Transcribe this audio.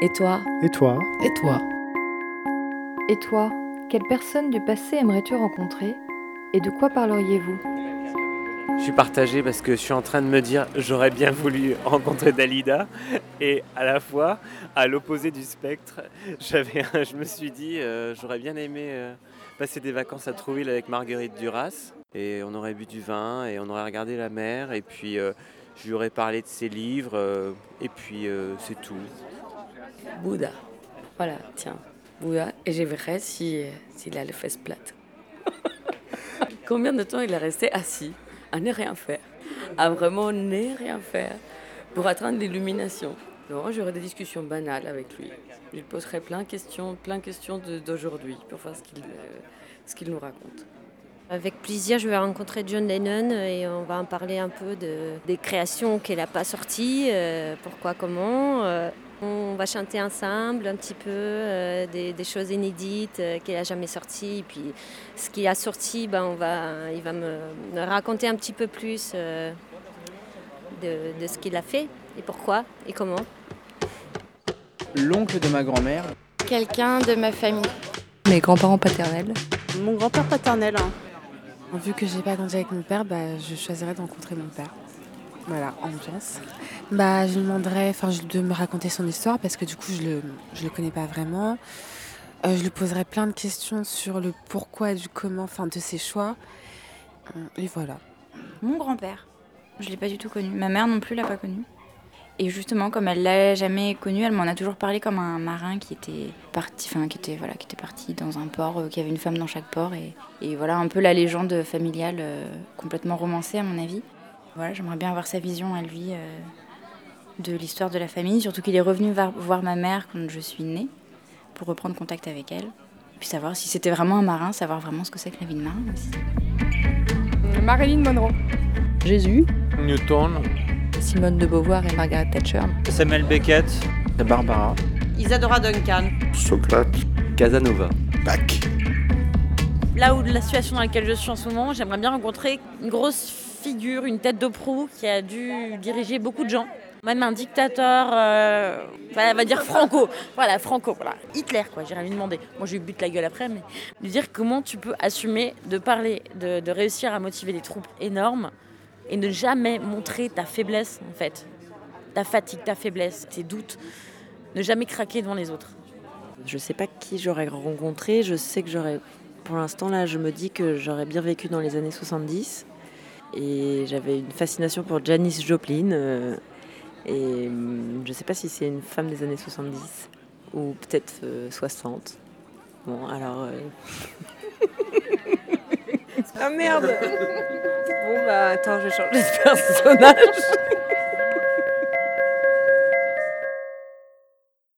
Et toi Et toi Et toi Et toi, quelle personne du passé aimerais-tu rencontrer Et de quoi parleriez-vous Je suis partagé parce que je suis en train de me dire j'aurais bien voulu rencontrer Dalida. Et à la fois à l'opposé du spectre, j'avais, je me suis dit euh, j'aurais bien aimé euh, passer des vacances à Trouville avec Marguerite Duras. Et on aurait bu du vin et on aurait regardé la mer. Et puis euh, je lui aurais parlé de ses livres. Euh, et puis euh, c'est tout. Bouddha. Voilà, tiens, Bouddha. Et je verrai si, s'il a les fesses plates. Combien de temps il est resté assis, à ne rien faire, à vraiment ne rien faire, pour atteindre l'illumination? Non, j'aurai des discussions banales avec lui. Je lui poserai plein de questions, plein questions d'aujourd'hui, pour voir ce qu'il ce qu'il nous raconte. Avec plaisir, je vais rencontrer John Lennon et on va en parler un peu de, des créations qu'il n'a pas sorties, euh, pourquoi, comment. euh. On va chanter ensemble un petit peu euh, des, des choses inédites euh, qu'il n'a jamais sorties. Et puis ce qu'il a sorti, ben, on va, il va me, me raconter un petit peu plus euh, de, de ce qu'il a fait et pourquoi et comment. L'oncle de ma grand-mère. Quelqu'un de ma famille. Mes grands-parents paternels. Mon grand-père paternel. hein. Vu que j'ai pas grandi avec mon père, bah, je choisirais de rencontrer mon père. Voilà, ambiance. Bah, je lui demanderais enfin, de me raconter son histoire parce que du coup, je le, je le connais pas vraiment. Euh, je lui poserais plein de questions sur le pourquoi, du comment, enfin, de ses choix. Euh, Et voilà. Mon grand-père. Je l'ai pas du tout connu. Ma mère non plus l'a pas connu. Et justement, comme elle l'a jamais connu, elle m'en a toujours parlé comme un marin qui était parti, enfin qui était voilà, qui était parti dans un port, euh, qui avait une femme dans chaque port, et, et voilà un peu la légende familiale euh, complètement romancée à mon avis. Voilà, j'aimerais bien avoir sa vision à lui euh, de l'histoire de la famille, surtout qu'il est revenu voir, ma mère quand je suis née pour reprendre contact avec elle, et puis savoir si c'était vraiment un marin, savoir vraiment ce que c'est que la vie de marin aussi. Marilyn Monroe. Jésus Newton, Simone de Beauvoir et Margaret Thatcher. Samuel Beckett. Barbara. Isadora Duncan. Socrate. Casanova. Bach. Là où la situation dans laquelle je suis en ce moment, j'aimerais bien rencontrer une grosse figure, une tête de proue qui a dû diriger beaucoup de gens. Même un dictateur, euh, on va dire Franco. Voilà, Franco, voilà. Hitler, quoi, j'irais lui demander. Moi, je lui bute la gueule après, mais lui dire comment tu peux assumer de parler, de, réussir à motiver des troupes énormes et ne jamais montrer ta faiblesse, en fait. Ta fatigue, ta faiblesse, tes doutes. Ne jamais craquer devant les autres. Je sais pas qui j'aurais rencontré. Je sais que j'aurais. Pour l'instant, là, je me dis que j'aurais bien vécu dans les années 70. Et j'avais une fascination pour Janis Joplin. euh, et hum, je sais pas si c'est une femme des années 70 ou peut-être euh, 60. Bon, alors. euh, Ah merde Bon bah attends, je vais changer de personnage.